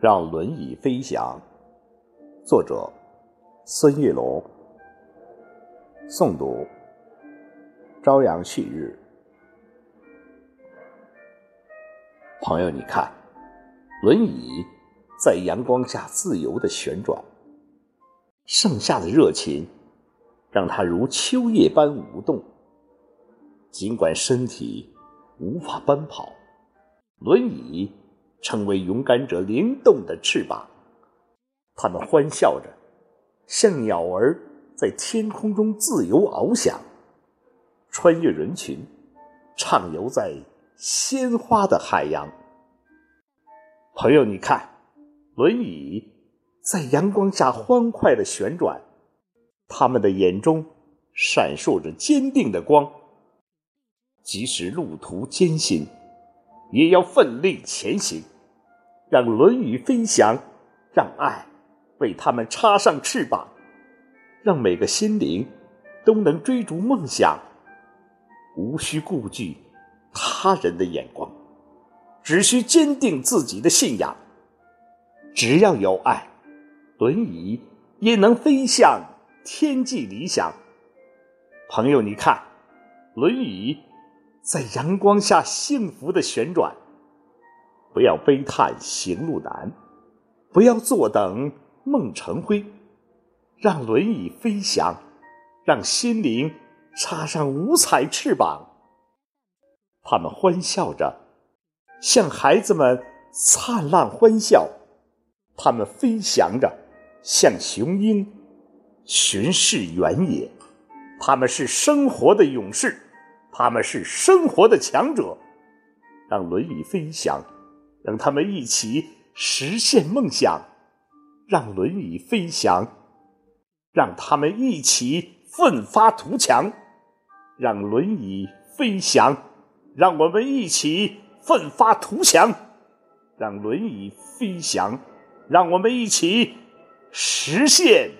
让轮椅飞翔。作者：孙玉龙。诵读：朝阳旭日。朋友，你看，轮椅在阳光下自由的旋转，盛夏的热情让它如秋叶般舞动。尽管身体无法奔跑，轮椅。成为勇敢者灵动的翅膀，他们欢笑着，像鸟儿在天空中自由翱翔，穿越人群，畅游在鲜花的海洋。朋友，你看，轮椅在阳光下欢快的旋转，他们的眼中闪烁着坚定的光，即使路途艰辛，也要奋力前行。让轮椅飞翔，让爱为他们插上翅膀，让每个心灵都能追逐梦想，无需顾忌他人的眼光，只需坚定自己的信仰。只要有爱，轮椅也能飞向天际理想。朋友，你看，轮椅在阳光下幸福的旋转。不要悲叹行路难，不要坐等梦成灰，让轮椅飞翔，让心灵插上五彩翅膀。他们欢笑着，向孩子们灿烂欢笑；他们飞翔着，像雄鹰巡视原野。他们是生活的勇士，他们是生活的强者。让轮椅飞翔。让他们一起实现梦想，让轮椅飞翔；让他们一起奋发图强，让轮椅飞翔；让我们一起奋发图强，让轮椅飞翔；让我们一起实现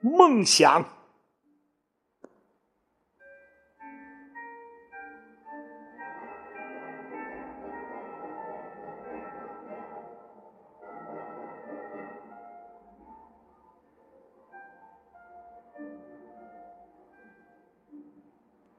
梦想。